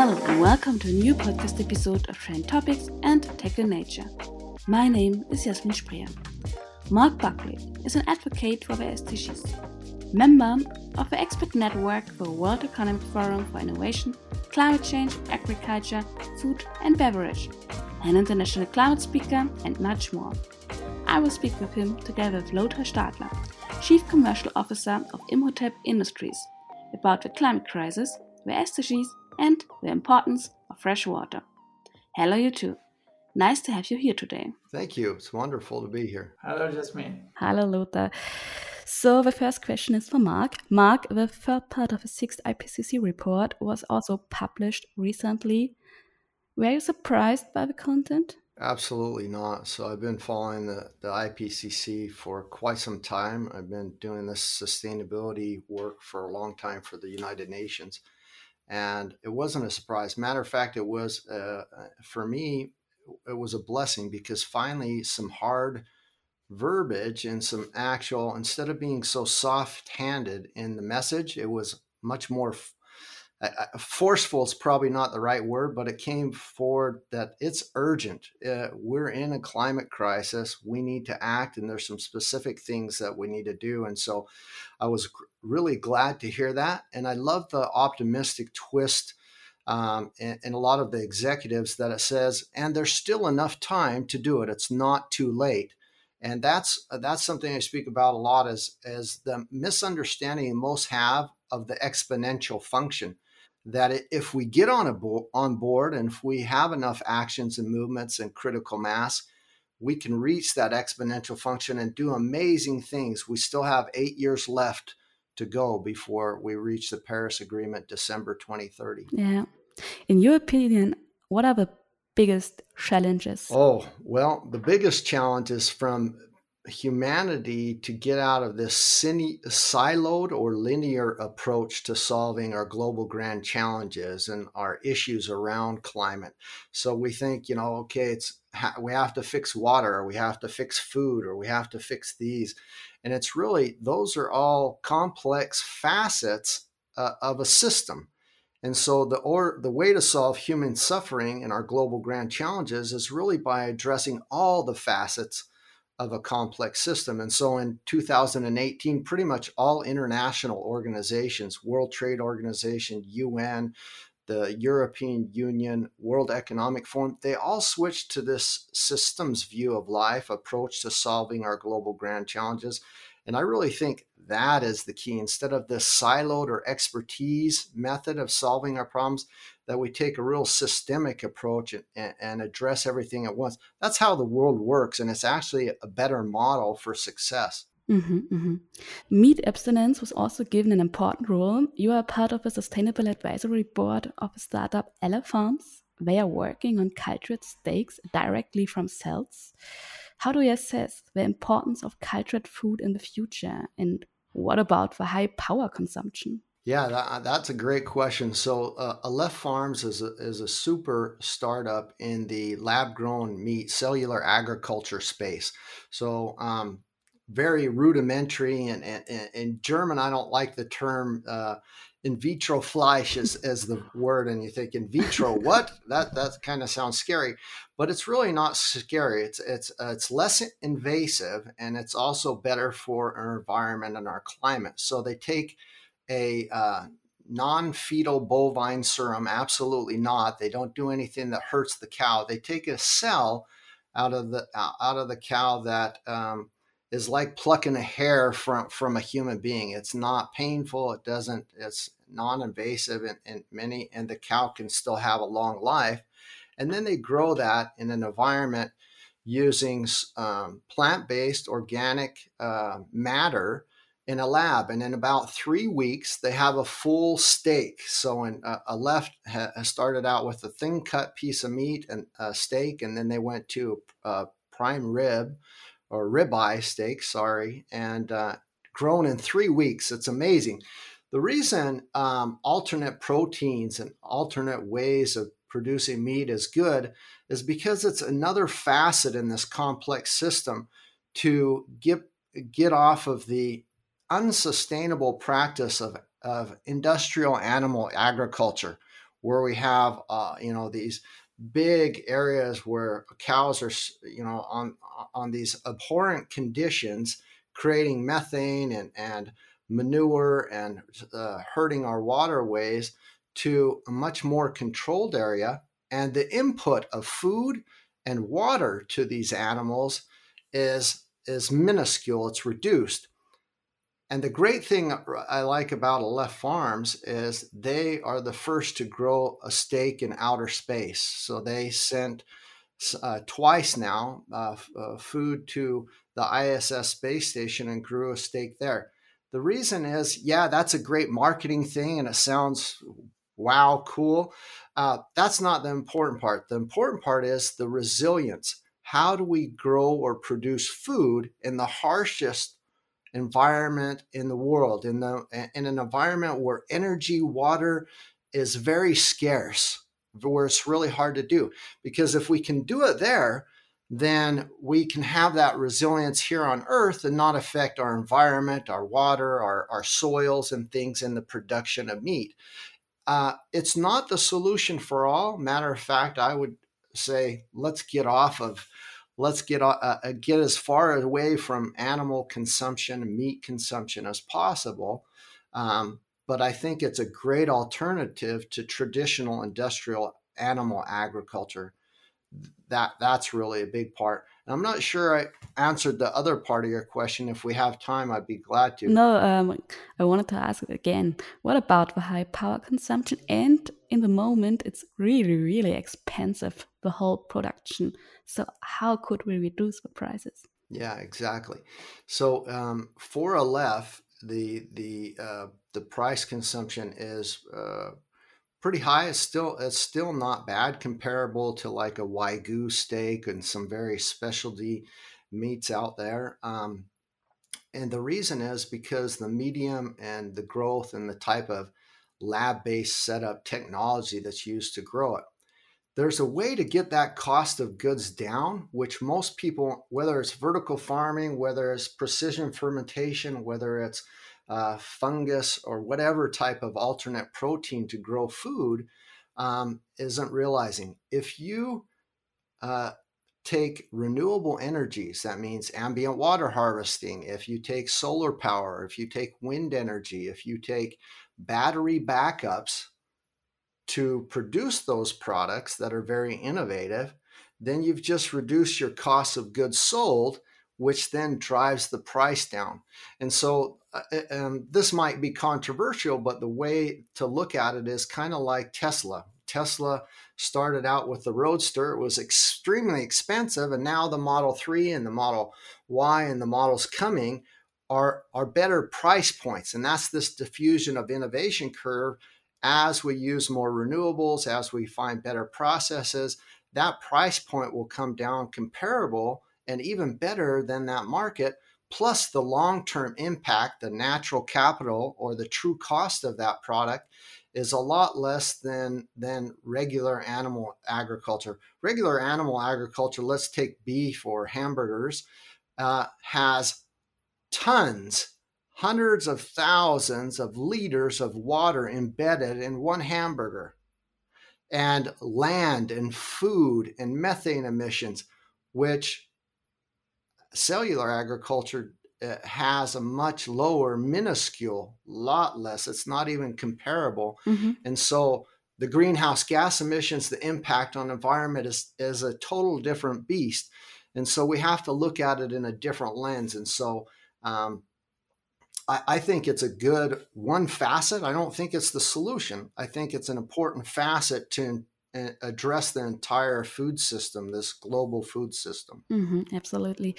Hello and welcome to a new podcast episode of Trend Topics and Tech in Nature. My name is Jasmin Spreer. Mark Buckley is an advocate for the SDGs, member of the expert network for the World Economic Forum for Innovation, Climate Change, Agriculture, Food and Beverage, an international climate speaker, and much more. I will speak with him together with Lothar Stadler, Chief Commercial Officer of Imhotep Industries, about the climate crisis, the SDGs, and the importance of fresh water. Hello, you two. Nice to have you here today. Thank you. It's wonderful to be here. Hello, Jasmin. Hello, Lothar. So, the first question is for Mark. Mark, the third part of the sixth IPCC report was also published recently. Were you surprised by the content? Absolutely not. So I've been following the, the IPCC for quite some time. I've been doing this sustainability work for a long time for the United Nations. And it wasn't a surprise. Matter of fact, it was, uh, for me, it was a blessing because finally some hard verbiage and some actual, instead of being so soft handed in the message, it was much more forceful is probably not the right word, but it came forward that it's urgent. Uh, we're in a climate crisis. We need to act, and there's some specific things that we need to do. And so I was really glad to hear that. And I love the optimistic twist um, a lot of the executives that it says, and there's still enough time to do it. It's not too late and that's that's something I speak about a lot as as the misunderstanding most have of the exponential function that if we get on a bo- on board and if we have enough actions and movements and critical mass, we can reach that exponential function and do amazing things. We still have eight years left to go before we reach the Paris Agreement December 2030. Yeah. In your opinion, what are the biggest challenges? Oh, well, the biggest challenge is from humanity to get out of this siloed or linear approach to solving our global grand challenges and our issues around climate. So we think, you know, okay, it's we have to fix water, or we have to fix food, or we have to fix these, and it's really those are all complex facets uh, of a system. And so the or the way to solve human suffering and our global grand challenges is really by addressing all the facets of a complex system. And so in 2018, pretty much all international organizations, World Trade Organization, UN, the European Union, World Economic Forum, they all switched to this systems view of life approach to solving our global grand challenges. And I really think that is the key. Instead of this siloed or expertise method of solving our problems, that we take a real systemic approach and, and, address everything at once. That's how the world works, and it's actually a better model for success. Mm-hmm, mm-hmm. Meat abstinence was also given an important role. You are part of a sustainable advisory board of a startup, Aleph Farms. They are working on cultured steaks directly from cells. How do you assess the importance of cultured food in the future? And what about the high power consumption? Yeah, that, that's a great question. So, uh, Aleph Farms is a, is a super startup in the lab grown meat cellular agriculture space. So, um, very rudimentary. And, and, in German, I don't like the term uh, in vitro fleisch as, as the word. And you think in vitro, what? That that kind of sounds scary, but it's really not scary. It's it's uh, it's less invasive, and it's also better for our environment and our climate. So they take a uh, non-fetal bovine serum absolutely not. They don't do anything that hurts the cow. They take a cell out of the out of the cow that um, is like plucking a hair from from a human being. It's not painful. It doesn't it's non-invasive and many and the cow can still have a long life. And then they grow that in an environment using um, plant-based organic uh, matter in a lab. And in about three weeks, they have a full steak. So in, uh, Aleph ha- started out with a thin cut piece of meat and a steak, and then they went to a prime rib or ribeye steak, sorry, and uh, grown in three weeks. It's amazing. The reason um, alternate proteins and alternate ways of producing meat is good is because it's another facet in this complex system to get get off of the unsustainable practice of, of industrial animal agriculture, where we have uh, you know these big areas where cows are you know on on these abhorrent conditions creating methane and and manure and uh, hurting our waterways to a much more controlled area. And the input of food and water to these animals is is minuscule. It's reduced and the great thing I like about Aleph Farms is they are the first to grow a steak in outer space. So they sent uh, twice now uh, uh, food to the ISS space station and grew a steak there. The reason is, yeah, that's a great marketing thing and it sounds wow, cool. Uh, that's not the important part. The important part is the resilience. How do we grow or produce food in the harshest environment in the world in the in an environment where energy water is very scarce where it's really hard to do. Because if we can do it there then we can have that resilience here on earth and not affect our environment our water our, our soils and things in the production of meat. Uh, it's not the solution for all. Matter of fact i would say let's get off of let's get uh, get as far away from animal consumption, meat consumption as possible. Um, but I think it's a great alternative to traditional industrial animal agriculture. That that's really a big part. And I'm not sure I answered the other part of your question. If we have time, I'd be glad to. No, um, I wanted to ask again. What about the high power consumption? And in the moment, it's really, really expensive the whole production so how could we reduce the prices? Yeah, exactly. So um, for Aleph, the the uh, the price consumption is uh, pretty high. It's still it's still not bad, comparable to like a wagyu steak and some very specialty meats out there. Um, and the reason is because the medium and the growth and the type of lab-based setup technology that's used to grow it there's a way to get that cost of goods down, which most people, whether it's vertical farming, whether it's precision fermentation, whether it's uh, fungus or whatever type of alternate protein to grow food, um, isn't realizing. If you uh, take renewable energies, that means ambient water harvesting, if you take solar power, if you take wind energy, if you take battery backups, to produce those products that are very innovative, then you've just reduced your cost of goods sold, which then drives the price down. And so, um, this might be controversial, but the way to look at it is kind of like Tesla. Tesla started out with the Roadster, it was extremely expensive, and now the Model 3 and the Model Y and the models coming are, are better price points. And that's this diffusion of innovation curve as we use more renewables, as we find better processes, that price point will come down comparable and even better than that market. Plus, the long term impact, the natural capital or the true cost of that product is a lot less than, than regular animal agriculture. Regular animal agriculture, let's take beef or hamburgers, uh, has tons hundreds of thousands of liters of water embedded in one hamburger, and land and food and methane emissions, which cellular agriculture uh, has a much lower, minuscule, lot less. It's not even comparable. Mm-hmm. And so the greenhouse gas emissions, the impact on environment is, is a total different beast. And so we have to look at it in a different lens. And so um, I, I think it's a good one facet. I don't think it's the solution. I think it's an important facet to address the entire food system, this global food system. Mm-hmm, absolutely.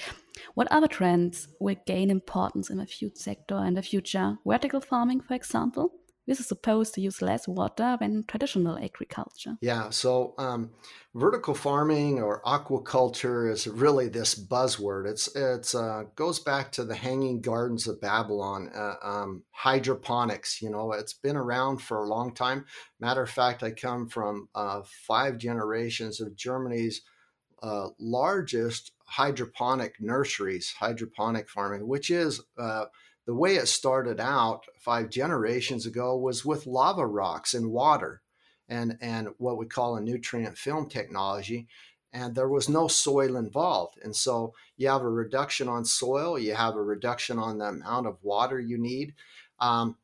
What other trends will gain importance in the food sector in the future? Vertical farming, for example? This is supposed to use less water than traditional agriculture. Yeah, so um, vertical farming or aquaculture is really this buzzword. It's it's uh, goes back to the Hanging Gardens of Babylon, uh, um, hydroponics. You know, it's been around for a long time. Matter of fact, I come from uh, five generations of Germany's uh, largest hydroponic nurseries, hydroponic farming, which is uh, the way it started out five generations ago was with lava rocks and water. and, and what we call a nutrient film technology. And there was no soil involved. And so you have a reduction on soil, you have a reduction on the amount of water you need. Um,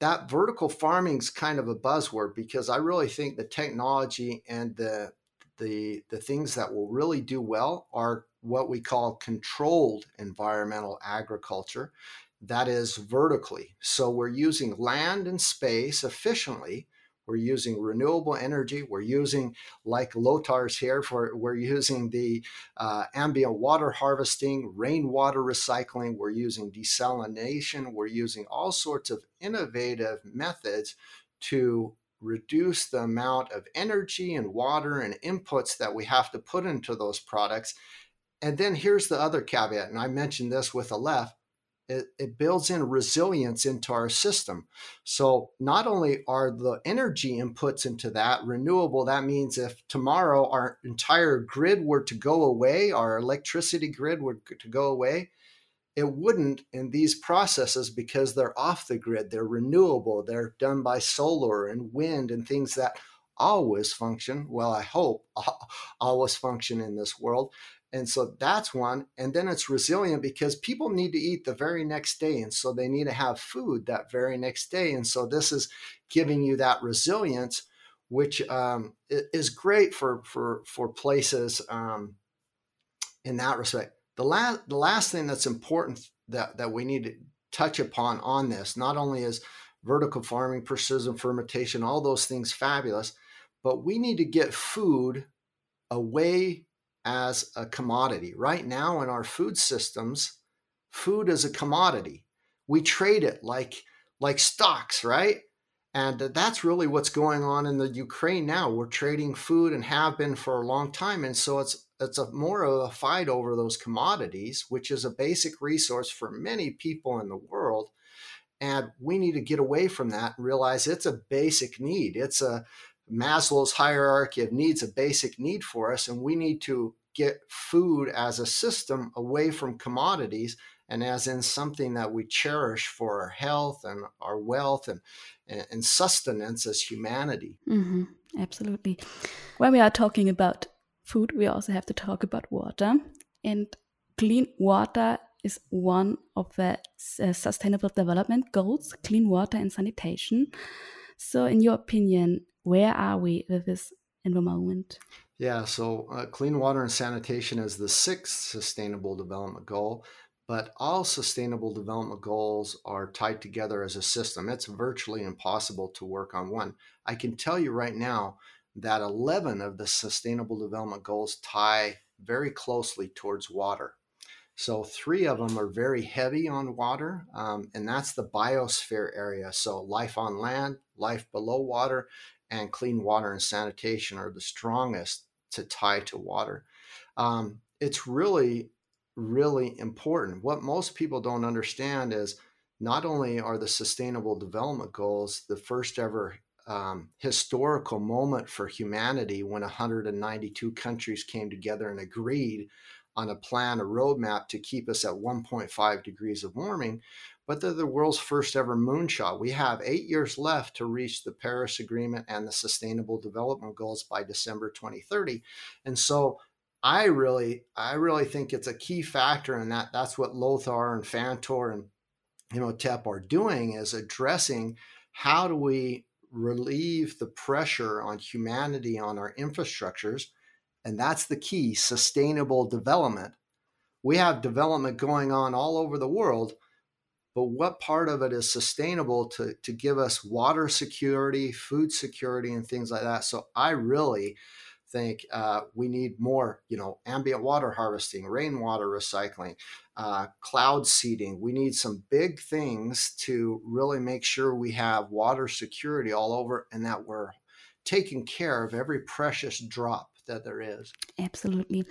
that vertical farming is kind of a buzzword because I really think the technology and the the the things that will really do well are what we call controlled environmental agriculture that is vertically. So we're using land and space efficiently. We're using renewable energy. We're using like Lothar's here for we're using the uh, ambient water harvesting rainwater recycling. We're using desalination. We're using all sorts of innovative methods to reduce the amount of energy and water and inputs that we have to put into those products. And then here's the other caveat, and I mentioned this with Aleph. It, it, builds in resilience into our system. So not only are the energy inputs into that renewable, that means if tomorrow our entire grid were to go away, our electricity grid were to go away, it wouldn't in these processes because they're off the grid, they're renewable, they're done by solar and wind and things that always function. Well, I hope always function in this world. And so that's one. And then it's resilient because people need to eat the very next day. And so they need to have food that very next day. And so this is giving you that resilience, which um, is great for, for, for places um, in that respect. The last, the last thing that's important that, that we need to touch upon on this, not only is vertical farming, precision fermentation, all those things fabulous, but we need to get food away as a commodity. Right now in our food systems, food is a commodity. We trade it like like stocks, right? And that's really what's going on in the Ukraine now. We're trading food and have been for a long time. And so it's it's a more of a fight over those commodities, which is a basic resource for many people in the world. And we need to get away from that and realize it's a basic need. It's a Maslow's hierarchy of needs, a basic need for us. And we need to get food as a system away from commodities and as in something that we cherish for our health and our wealth and, and sustenance as humanity. Mm-hmm. Absolutely. When we are talking about food, we also have to talk about water. And clean water is one of the uh, sustainable development goals clean water and sanitation. So, in your opinion, where are we with this in the moment? Yeah, so uh, clean water and sanitation is the sixth sustainable development goal, but all sustainable development goals are tied together as a system. It's virtually impossible to work on one. I can tell you right now that 11 of the sustainable development goals tie very closely towards water. So, three of them are very heavy on water, um, and that's the biosphere area. So, life on land, life below water, and clean water and sanitation are the strongest to tie to water. Um, it's really, really important. What most people don't understand is not only are the sustainable development goals the first ever um, historical moment for humanity when 192 countries came together and agreed on a plan, a roadmap to keep us at 1.5 degrees of warming. But they're the world's first ever moonshot. We have eight years left to reach the Paris Agreement and the Sustainable Development Goals by December 2030. And so I really, I really think it's a key factor in that. That's what Lothar and Phantor and Imhotep are doing is addressing how do we relieve the pressure on humanity on our infrastructures. And that's the key sustainable development. We have development going on all over the world, but what part of it is sustainable to, to give us water security, food security, and things like that? So I really think uh, we need more, you know, ambient water harvesting, rainwater recycling, uh, cloud seeding. We need some big things to really make sure we have water security all over and that we're taking care of every precious drop that there is. Absolutely.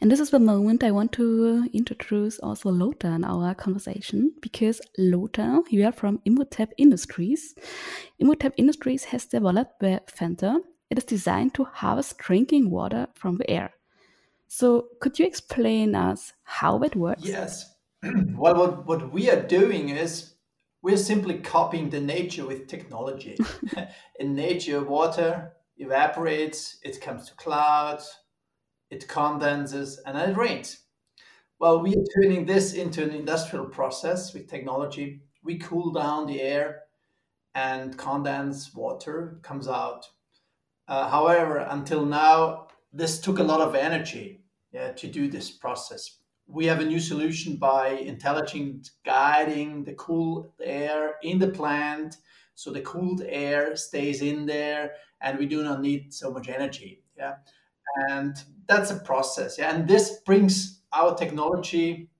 And this is the moment I want to uh, introduce also Lothar in our conversation because Lothar, you are from Imhotep Industries. Imhotep Industries has developed the Phantor it is designed to harvest drinking water from the air. So, could you explain us how it works? Yes. well, what, what we are doing is we're simply copying the nature with technology. In nature, water evaporates, it comes to clouds, it condenses, and then it rains. Well, we are turning this into an industrial process with technology. We cool down the air and condense water comes out. Uh, however, until now, this took a lot of energy yeah, to do this process. We have a new solution by intelligent guiding the cool air in the plant so the cooled air stays in there and we do not need so much energy yeah? And that's a process yeah? And this brings our technology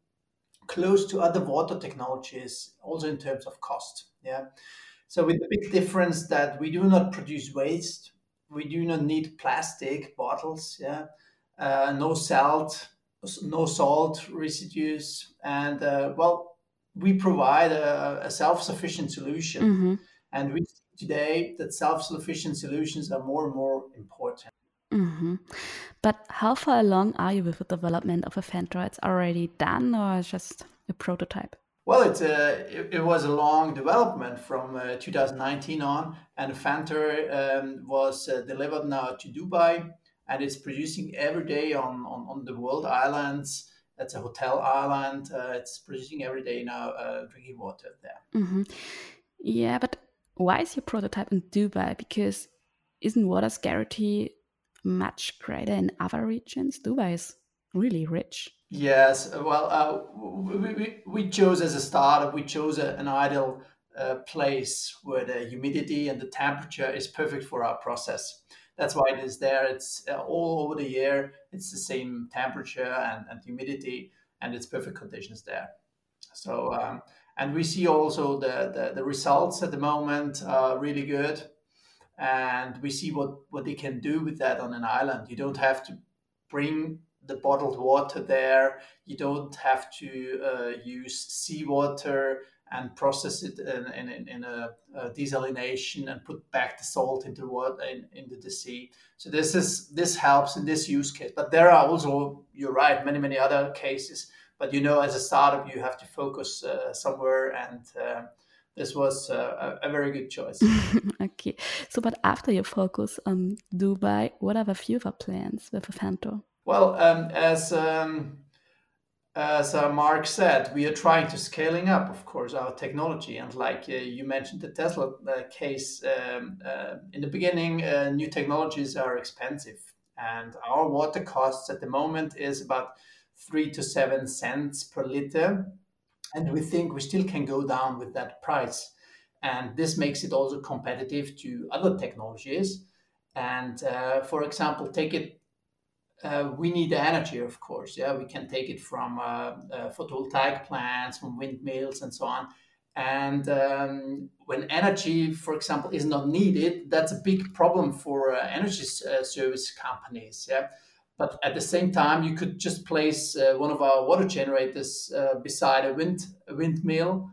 close to other water technologies also in terms of cost yeah? So with the big difference that we do not produce waste we do not need plastic bottles yeah? Uh, no salt no salt residues and uh, well we provide a, a self-sufficient solution. Mm-hmm. and we today that self-sufficient solutions are more and more important Mm-hmm. But how far along are you with the development of a Phantor? It's already done or just a prototype? Well, it's a, it, it was a long development from uh, 2019 on, and Phantor um, was uh, delivered now to Dubai, and it's producing every day on, on, on the world islands. It's a hotel island. Uh, it's producing every day now uh, drinking water there. Mm-hmm. Yeah, but why is your prototype in Dubai? Because isn't water scarcity much greater in other regions. Dubai is really rich. Yes, well, uh, we, we, we chose as a startup, we chose a, an ideal uh, place where the humidity and the temperature is perfect for our process. That's why it is there. It's uh, all over the year. It's the same temperature and, and humidity, and it's perfect conditions there. So, um, and we see also the, the, the results at the moment are really good and we see what what they can do with that on an island. You don't have to bring the bottled water there. You don't have to uh, use seawater and process it in, in, in a, a, desalination and put back the salt into water in, into the sea. So this is this helps in this use case. But there are also, you're right, many many other cases. But you know, as a startup, you have to focus uh, somewhere and uh, this was uh, a, a, very good choice. okay, so but after your focus on Dubai, what are the future plans with Phantor? Well, um, as um, as uh, Mark said, we are trying to scaling up, of course, our technology. And like uh, you mentioned, the Tesla uh, case um, uh, in the beginning, uh, new technologies are expensive, and our water costs at the moment is about three to seven cents per liter and we think we still can go down with that price. And this makes it also competitive to other technologies. And uh, for example, take it. Uh, we need energy, of course. Yeah, we can take it from uh, uh photovoltaic plants, from windmills, and so on. And um, when energy, for example, is not needed, that's a big problem for uh, energy uh, service companies. Yeah, but at the same time, you could just place uh, one of our water generators uh, beside a wind a windmill,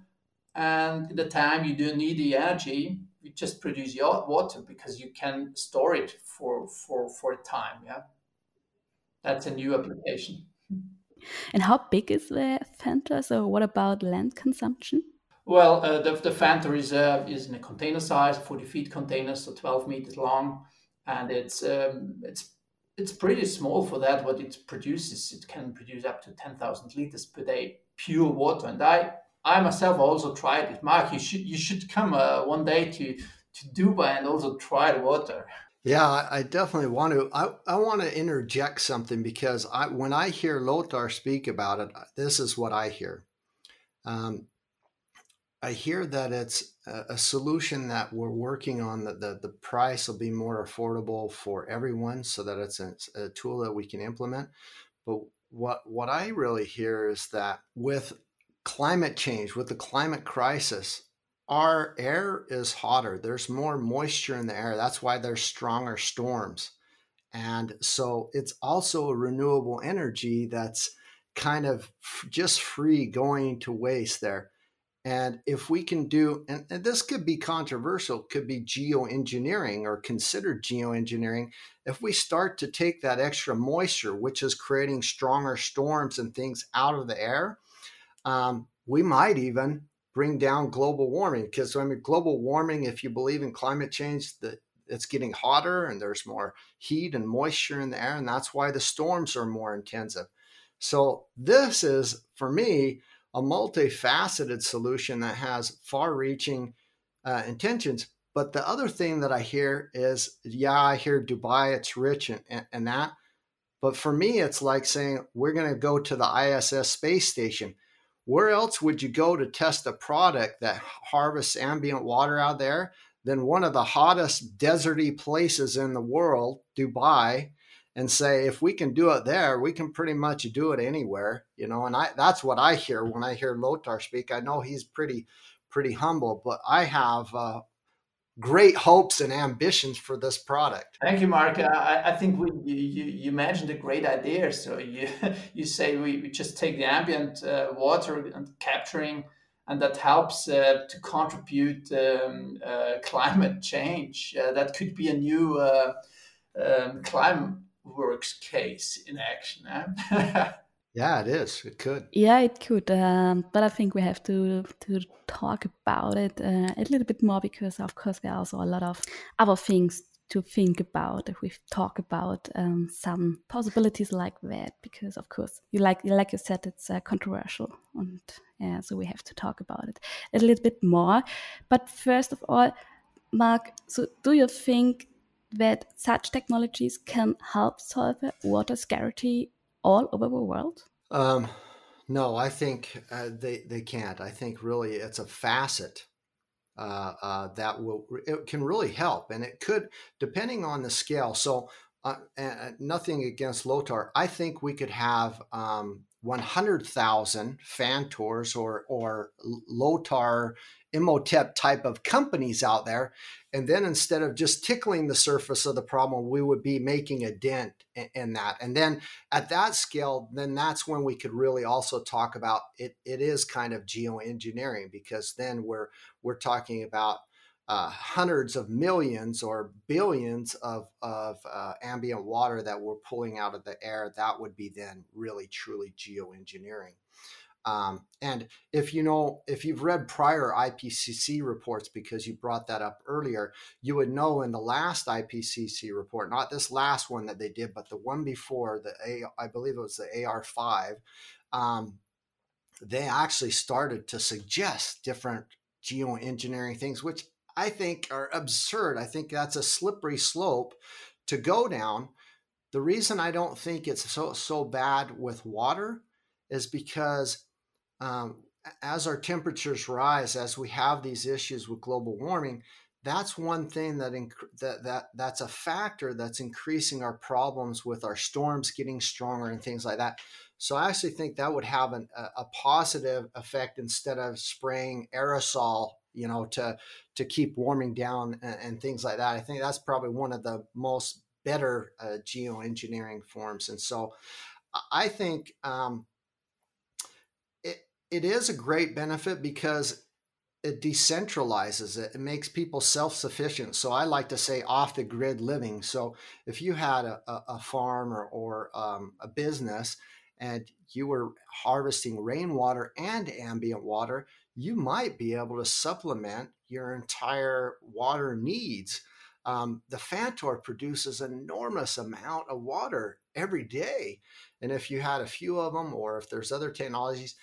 and at the time you don't need the energy, you just produce your water because you can store it for for for a time. Yeah, that's a new application. And how big is the Phantor? So, what about land consumption? Well, uh, the, the is, uh, is in a container size, 40 feet container, so 12 meters long, and it's um, it's it's pretty small for that. What it produces, it can produce up to ten thousand liters per day pure water. And I, I myself also tried it. Mark, you should you should come uh, one day to to Dubai and also try water. Yeah, I definitely want to. I, I want to interject something because I when I hear Lothar speak about it, this is what I hear. Um, I hear that it's a, solution that we're working on. That the, the price will be more affordable for everyone, so that it's a, a tool that we can implement. But what what I really hear is that with climate change, with the climate crisis, our air is hotter. There's more moisture in the air. That's why there's stronger storms. And so it's also a renewable energy that's kind of just free going to waste there. And if we can do, and, and, this could be controversial, could be geoengineering or considered geoengineering. If we start to take that extra moisture, which is creating stronger storms and things out of the air, um, we might even bring down global warming. Because I mean, global warming, if you believe in climate change, the it's getting hotter and there's more heat and moisture in the air and that's why the storms are more intensive so this is for me a multifaceted solution that has far reaching uh, intentions but the other thing that i hear is yeah i hear dubai it's rich and, and, and that but for me it's like saying we're going to go to the iss space station. Where else would you go to test a product that harvests ambient water out there than one of the hottest deserty places in the world, Dubai, and say if we can do it there, we can pretty much do it anywhere, you know. And I that's what I hear when I hear Lothar speak. I know he's pretty pretty humble, but I have uh, great hopes and ambitions for this product. Thank you, Mark. I, I think we, you, you mentioned a great idea. So you you say we, we just take the ambient uh, water and capturing, and that helps uh, to contribute um, uh, climate change. Uh, that could be a new uh, um, climate works case in action. Eh? Yeah, it is. It could. Yeah, it could. Um, but I think we have to to talk about it uh, a little bit more because, of course, there are also a lot of other things to think about if we talk about um, some possibilities like that. Because, of course, you like like you said, it's uh, controversial, and uh, so we have to talk about it a little bit more. But first of all, Mark, so do you think that such technologies can help solve water scarcity all over the world? Um, no, I think uh, they they can't. I think really it's a facet uh, uh, that will it can really help, and it could depending on the scale. So, uh, nothing against Lothar. I think we could have um, 100,000 Phantors or or Lothar Imhotep type of companies out there. And then instead of just tickling the surface of the problem, we would be making a dent in, that. And then at that scale, then that's when we could really also talk about it. It is kind of geoengineering because then we're we're talking about uh, hundreds of millions or billions of, of uh, ambient water that we're pulling out of the air. That would be then really truly geoengineering. Um, and if you know, if you've read prior IPCC reports, because you brought that up earlier, you would know in the last IPCC report, not this last one that they did, but the one before, the A, I believe it was the AR5, um, they actually started to suggest different geoengineering things, which I think are absurd. I think that's a slippery slope to go down. The reason I don't think it's so so bad with water is because um, as our temperatures rise, as we have these issues with global warming, that's one thing that, inc- that that that's a factor that's increasing our problems with our storms getting stronger and things like that. So I actually think that would have an, a, a positive effect instead of spraying aerosol, you know, to to keep warming down and, and things like that. I think that's probably one of the most better uh, geoengineering forms. And so I think um, it is a great benefit because it decentralizes it. It makes people self sufficient. So I like to say off the grid living. So if you had a, a farm or, or um, a business and you were harvesting rainwater and ambient water, you might be able to supplement your entire water needs. Um, the Phantor produces enormous amount of water every day. And if you had a few of them, or if there's other technologies,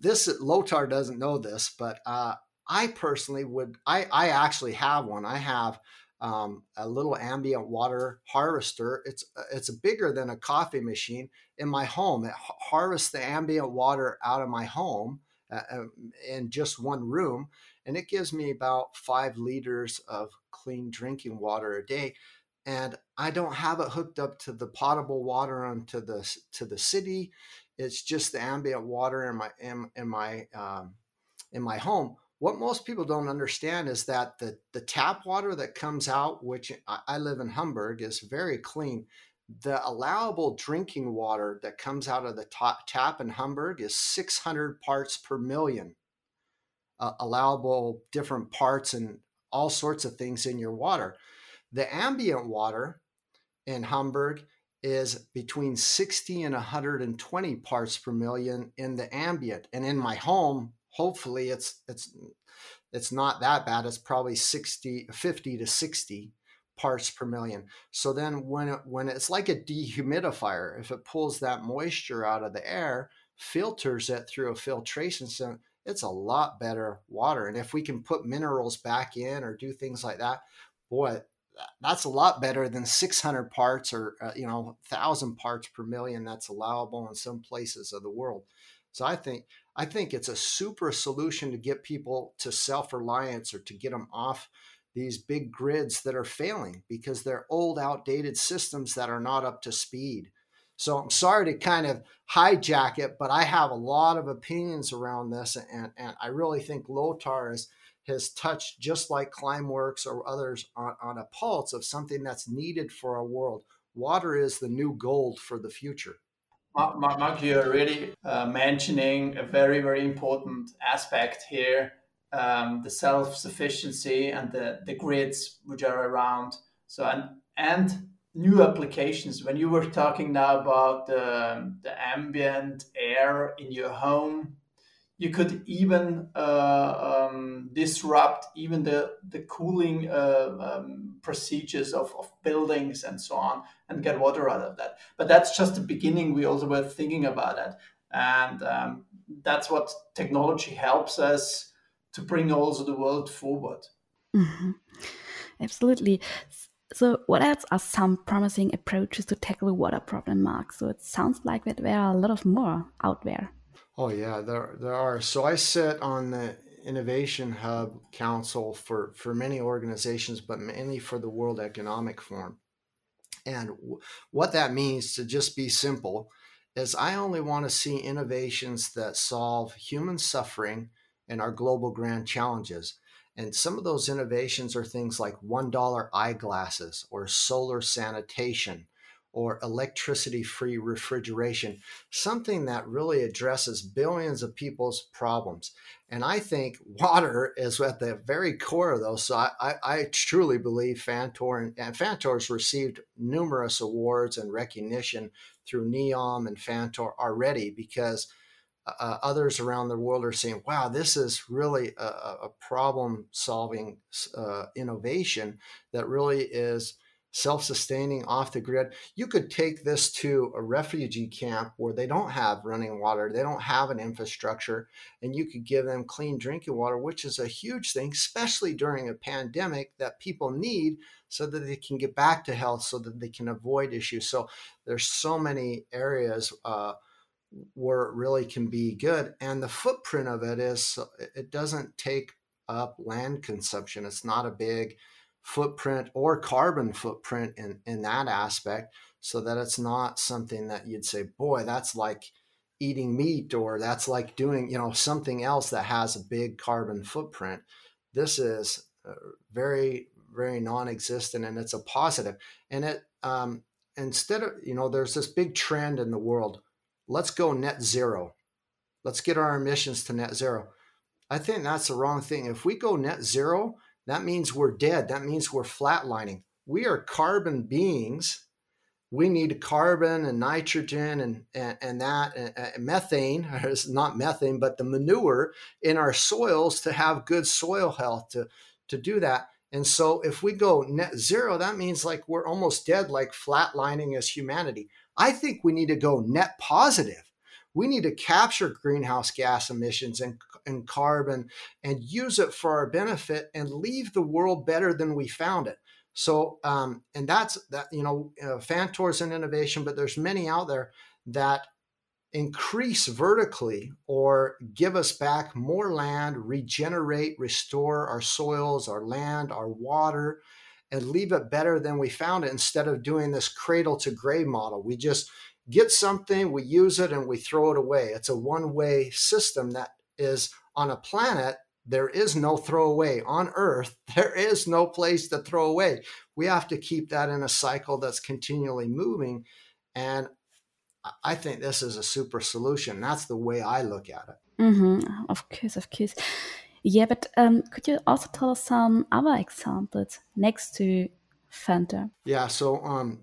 this Lothar doesn't know this, but uh, I personally would. I I actually have one. I have um, a little ambient water harvester. It's it's bigger than a coffee machine in my home. It harvests the ambient water out of my home uh, um, in just one room, and it gives me about five liters of clean drinking water a day. And I don't have it hooked up to the potable water onto the to the city it's just the ambient water in my in, in my um, in my home. What most people don't understand is that the the tap water that comes out, which I, I live in Hamburg, is very clean. The allowable drinking water that comes out of the top, tap in Hamburg is 600 parts per million. Uh, allowable different parts and all sorts of things in your water. The ambient water in Hamburg is between 60 and 120 parts per million in the ambient and in my home hopefully it's it's it's not that bad it's probably 60 50 to 60 parts per million. So then when it, when it's like a dehumidifier, if it pulls that moisture out of the air, filters it through a filtration system, it's a lot better water. And if we can put minerals back in or do things like that, boy, that's a lot better than 600 parts or uh, you know 1000 parts per million that's allowable in some places of the world. So i think i think it's a super solution to get people to self-reliance or to get them off these big grids that are failing because they're old outdated systems that are not up to speed. So I'm sorry to kind of hijack it, but I have a lot of opinions around this, and, and I really think Lothar is, has touched, just like Climeworks or others, on, on a pulse of something that's needed for our world. Water is the new gold for the future. Mark, you're really uh, mentioning a very, very important aspect here um, the self sufficiency and the, the grids which are around. So, and, and new applications. When you were talking now about the, the ambient air in your home, you could even uh, um, disrupt even the, the cooling uh, um, procedures of, of buildings and so on and get water out of that. But that's just the beginning. We also were thinking about it. And um, that's what technology helps us to bring also the world forward. Mm-hmm. Absolutely. So, what else are some promising approaches to tackle the water problem, Mark? So, it sounds like that there are a lot of more out there. Oh yeah, there there are. So I sit on the Innovation Hub Council for for many organizations, but mainly for the World Economic Forum. And w- what that means, to just be simple, is I only want to see innovations that solve human suffering and our global grand challenges. And some of those innovations are things like $1 eyeglasses or solar sanitation or electricity free refrigeration, something that really addresses billions of people's problems. And I think water is at the very core of those. So I, I, I truly believe Phantor and, and Phantor's received numerous awards and recognition through NEOM and Phantor already because uh, others around the world are saying, wow, this is really a, a problem solving uh, innovation that really is self sustaining off the grid. You could take this to a refugee camp where they don't have running water, they don't have an infrastructure, and you could give them clean drinking water, which is a huge thing, especially during a pandemic that people need so that they can get back to health, so that they can avoid issues. So there's so many areas. Uh, where it really can be good. And the footprint of it is it doesn't take up land consumption. It's not a big footprint or carbon footprint in, in that aspect, so that it's not something that you'd say, boy, that's like eating meat or that's like doing, you know, something else that has a big carbon footprint. This is uh, very, very non-existent and it's a positive. And it um, instead of, you know, there's this big trend in the world let's go net zero. Let's get our emissions to net zero. I think that's the wrong thing. If we go net zero, that means we're dead. That means we're flatlining. We are carbon beings. We need carbon and nitrogen and, and, and that and, and methane, not methane, but the manure in our soils to have good soil health to, to do that. And so if we go net zero, that means like we're almost dead, like flatlining as humanity. I think we need to go net positive. We need to capture greenhouse gas emissions and, and carbon and use it for our benefit and leave the world better than we found it. So, um, and that's that, you know, uh, Phantor's an innovation, but there's many out there that increase vertically or give us back more land, regenerate, restore our soils, our land, our water, and leave it better than we found it instead of doing this cradle to grave model. We just get something, we use it, and we throw it away. It's a one way system that is on a planet. There is no throwaway on Earth. There is no place to throw away. We have to keep that in a cycle that's continually moving. And I think this is a super solution. That's the way I look at it. Mm-hmm. Of course, of course. Yeah, but um, could you also tell us some other examples next to Phantor? Yeah, so um,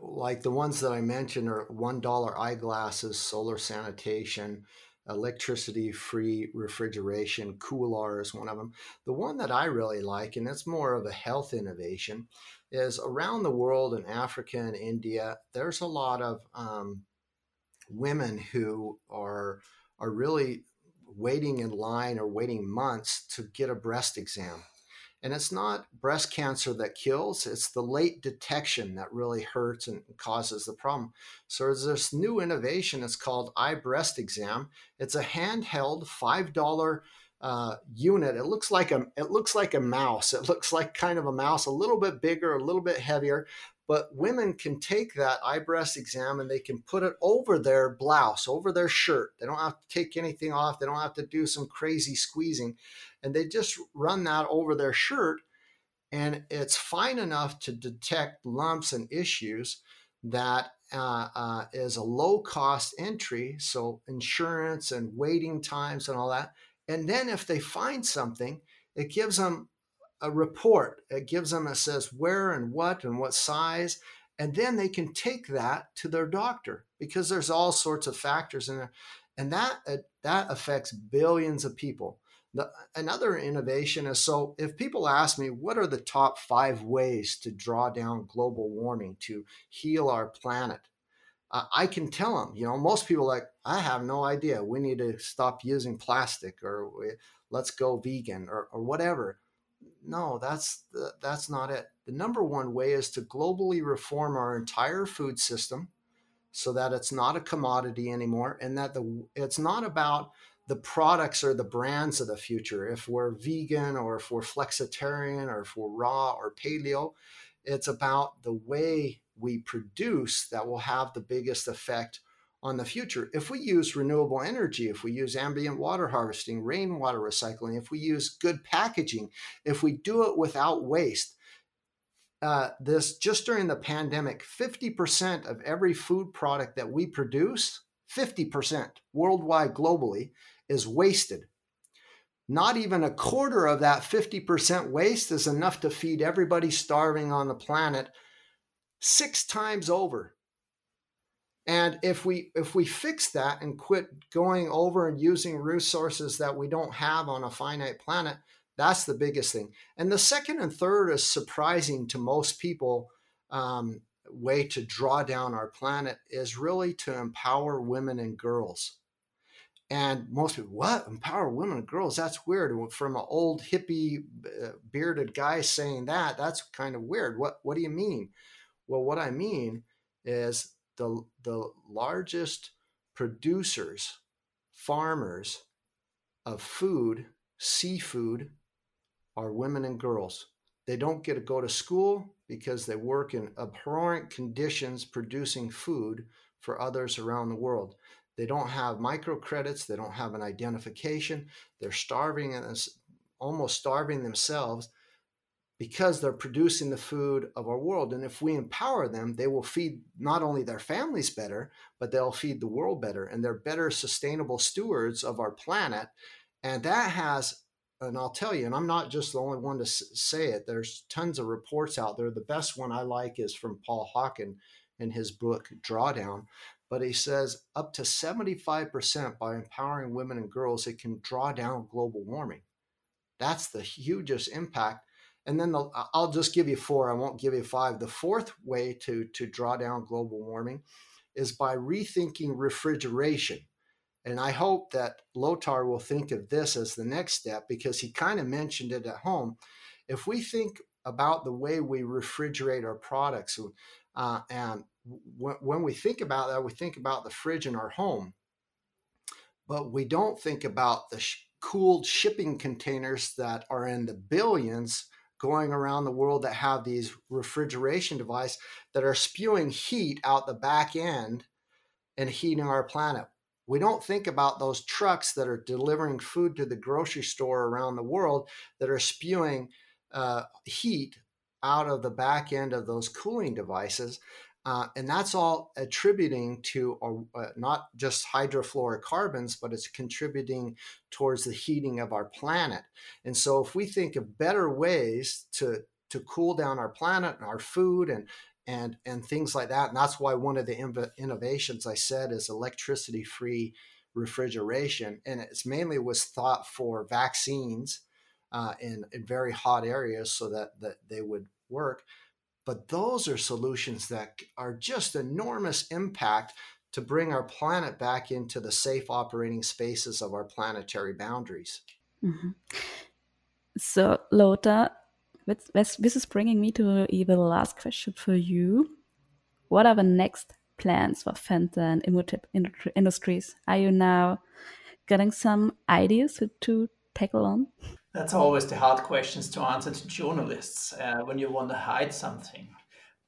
like the ones that I mentioned are one dollar eyeglasses, solar sanitation, electricity free refrigeration. Coolar is one of them. The one that I really like, and it's more of a health innovation, is around the world in Africa and India, there's a lot of um, women who are are really waiting in line or waiting months to get a breast exam. And it's not breast cancer that kills, it's the late detection that really hurts and causes the problem. So there's this new innovation, it's called iBreast Exam. It's a handheld $5 uh, unit. It looks like a it looks like a mouse. It looks like kind of a mouse, a little bit bigger, a little bit heavier, but women can take that iBreast exam and they can put it over their blouse, over their shirt. They don't have to take anything off. They don't have to do some crazy squeezing. And they just run that over their shirt. And it's fine enough to detect lumps and issues that uh, uh, is a low cost entry. So, insurance and waiting times and all that. And then if they find something, it gives them a report. It gives them, it says where and what and what size. And then they can take that to their doctor because there's all sorts of factors in there. And that, uh, that affects billions of people. The, another innovation is so if people ask me what are the top five ways to draw down global warming to heal our planet i can tell them you know most people like i have no idea we need to stop using plastic or let's go vegan or, or whatever no, that's that's not it. The number one way is to globally reform our entire food system so that it's not a commodity anymore and that the it's not about the products or the brands of the future. If we're vegan or if we're flexitarian or if we're raw or paleo, it's about the way we produce that will have the biggest effect on the future. If we use renewable energy, if we use ambient water harvesting, rainwater recycling, if we use good packaging, if we do it without waste, uh, this just during the pandemic, 50% of every food product that we produce, 50% worldwide globally, is wasted. Not even a quarter of that 50% waste is enough to feed everybody starving on the planet six times over. And if we if we fix that and quit going over and using resources that we don't have on a finite planet, that's the biggest thing. And the second and third is surprising to most people. Um, way to draw down our planet is really to empower women and girls. And most people, what empower women and girls? That's weird. From an old hippie uh, bearded guy saying that, that's kind of weird. What What do you mean? Well, what I mean is the, the largest producers, farmers of food, seafood, are women and girls. They don't get to go to school because they work in abhorrent conditions producing food for others around the world. They don't have microcredits, they don't have an identification, they're starving and almost starving themselves because they're producing the food of our world. And if we empower them, they will feed not only their families better, but they'll feed the world better. And they're better sustainable stewards of our planet. And that has, and I'll tell you, and I'm not just the only one to say it, there's tons of reports out there. The best one I like is from Paul Hawken in his book, Drawdown. But he says up to 75% by empowering women and girls, it can draw down global warming. That's the hugest impact and then the, I'll just give you four. I won't give you five. The fourth way to to draw down global warming is by rethinking refrigeration. And I hope that Lothar will think of this as the next step because he kind of mentioned it at home. If we think about the way we refrigerate our products, uh, and w- when we think about that, we think about the fridge in our home, but we don't think about the sh- cooled shipping containers that are in the billions going around the world that have these refrigeration devices that are spewing heat out the back end and heating our planet. We don't think about those trucks that are delivering food to the grocery store around the world that are spewing uh, heat out of the back end of those cooling devices. Uh, and that's all attributing to uh, not just hydrofluorocarbons, but it's contributing towards the heating of our planet. And so, if we think of better ways to to cool down our planet and our food and and and things like that, and that's why one of the innovations I said is electricity free refrigeration, and it's mainly was thought for vaccines uh, in in very hot areas so that that they would work. But those are solutions that are just enormous impact to bring our planet back into the safe operating spaces of our planetary boundaries. Mm-hmm. So, Lothar, this, is bringing me to the last question for you. What are the next plans for Phantor and Imhotep Industries? Are you now getting some ideas to tackle on? That's always the hard questions to answer to journalists uh, when you want to hide something.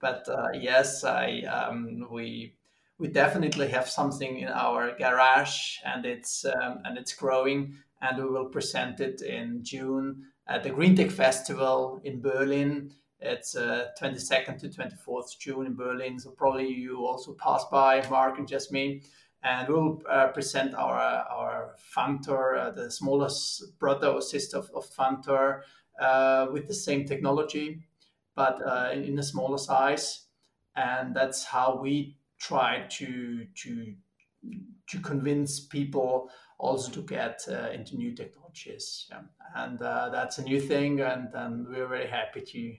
But uh, yes, I um, we we definitely have something in our garage, and it's um, and it's growing, and we will present it in June at the Green Tech Festival in Berlin. It's uh, 22nd to 24th June in Berlin, so probably you also pass by, Mark and Jasmin and we'll uh, present our our Phantor, uh, the smallest brother or sister of, of Phantor, uh, with the same technology, but uh, in a smaller size, and that's how we try to to to convince people also to get uh, into new technologies, yeah. and uh, that's a new thing, and, and we're very happy to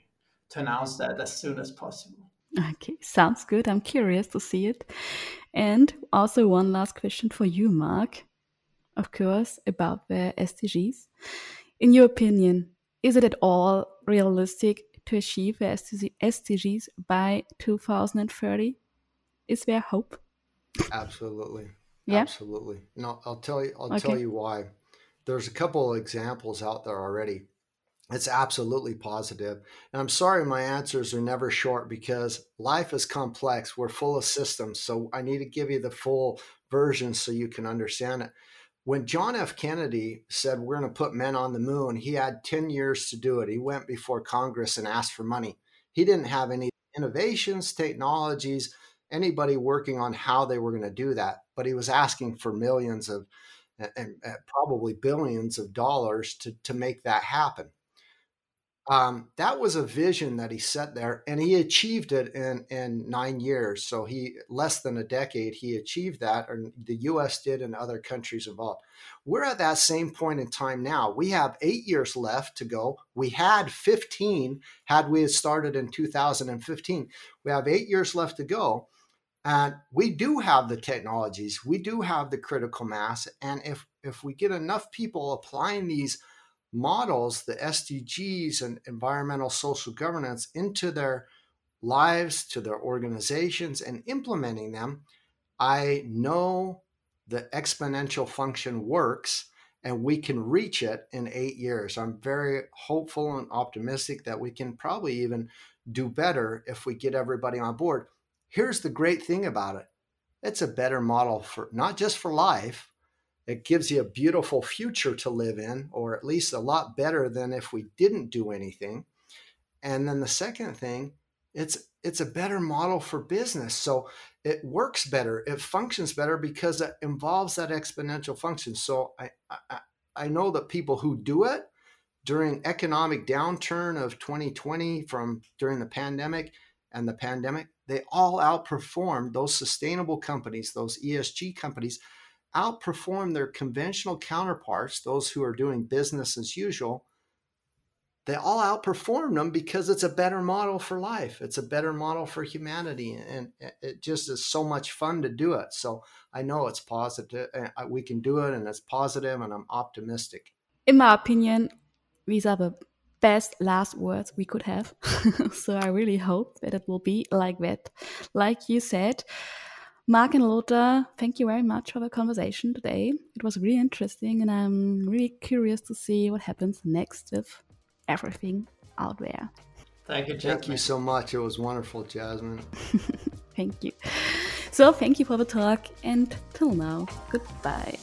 to announce that as soon as possible. Okay, sounds good. I'm curious to see it. And also, one last question for you, Mark, of course, about the SDGs. In your opinion, is it at all realistic to achieve the SDGs by 2030? Is there hope? Absolutely. Yeah. Absolutely. No, I'll tell you. I'll okay. tell you why. There's a couple of examples out there already. It's absolutely positive. And I'm sorry my answers are never short because life is complex. We're full of systems. So I need to give you the full version so you can understand it. When John F. Kennedy said we're going to put men on the moon, he had 10 years to do it. He went before Congress and asked for money. He didn't have any innovations, technologies, anybody working on how they were going to do that, but he was asking for millions of and, and probably billions of dollars to, to make that happen um, that was a vision that he set there and he achieved it in, in nine years so he less than a decade he achieved that and the us did and other countries involved. We're at that same point in time now. We have eight years left to go. We had 15 had we had started in 2015 we have eight years left to go and we do have the technologies. We do have the critical mass and if if we get enough people applying these models the SDGs and environmental social governance into their lives, to their organizations, and implementing them, I know the exponential function works and we can reach it in eight years. I'm very hopeful and optimistic that we can probably even do better if we get everybody on board. Here's the great thing about it it's a better model for not just for life, it gives you a beautiful future to live in, or at least a lot better than if we didn't do anything. And then the second thing, it's it's a better model for business. So it works better, it functions better because it involves that exponential function. So I I, I know that people who do it during economic downturn of 2020 from during the pandemic and the pandemic, they all outperformed those sustainable companies, those ESG companies outperform their conventional counterparts, those who are doing business as usual, they all outperform them because it's a better model for life. It's a better model for humanity. And it just is so much fun to do it. So I know it's positive. We can do it and it's positive, and I'm optimistic. In my opinion, these are the best last words we could have. so I really hope that it will be like that. Like you said, Mark and Lothar, thank you very much for the conversation today. It was really interesting, and I'm really curious to see what happens next with everything out there. Thank you, Jasmin. Thank you so much. It was wonderful, Jasmin. thank you. So, thank you for the talk, and till now, goodbye.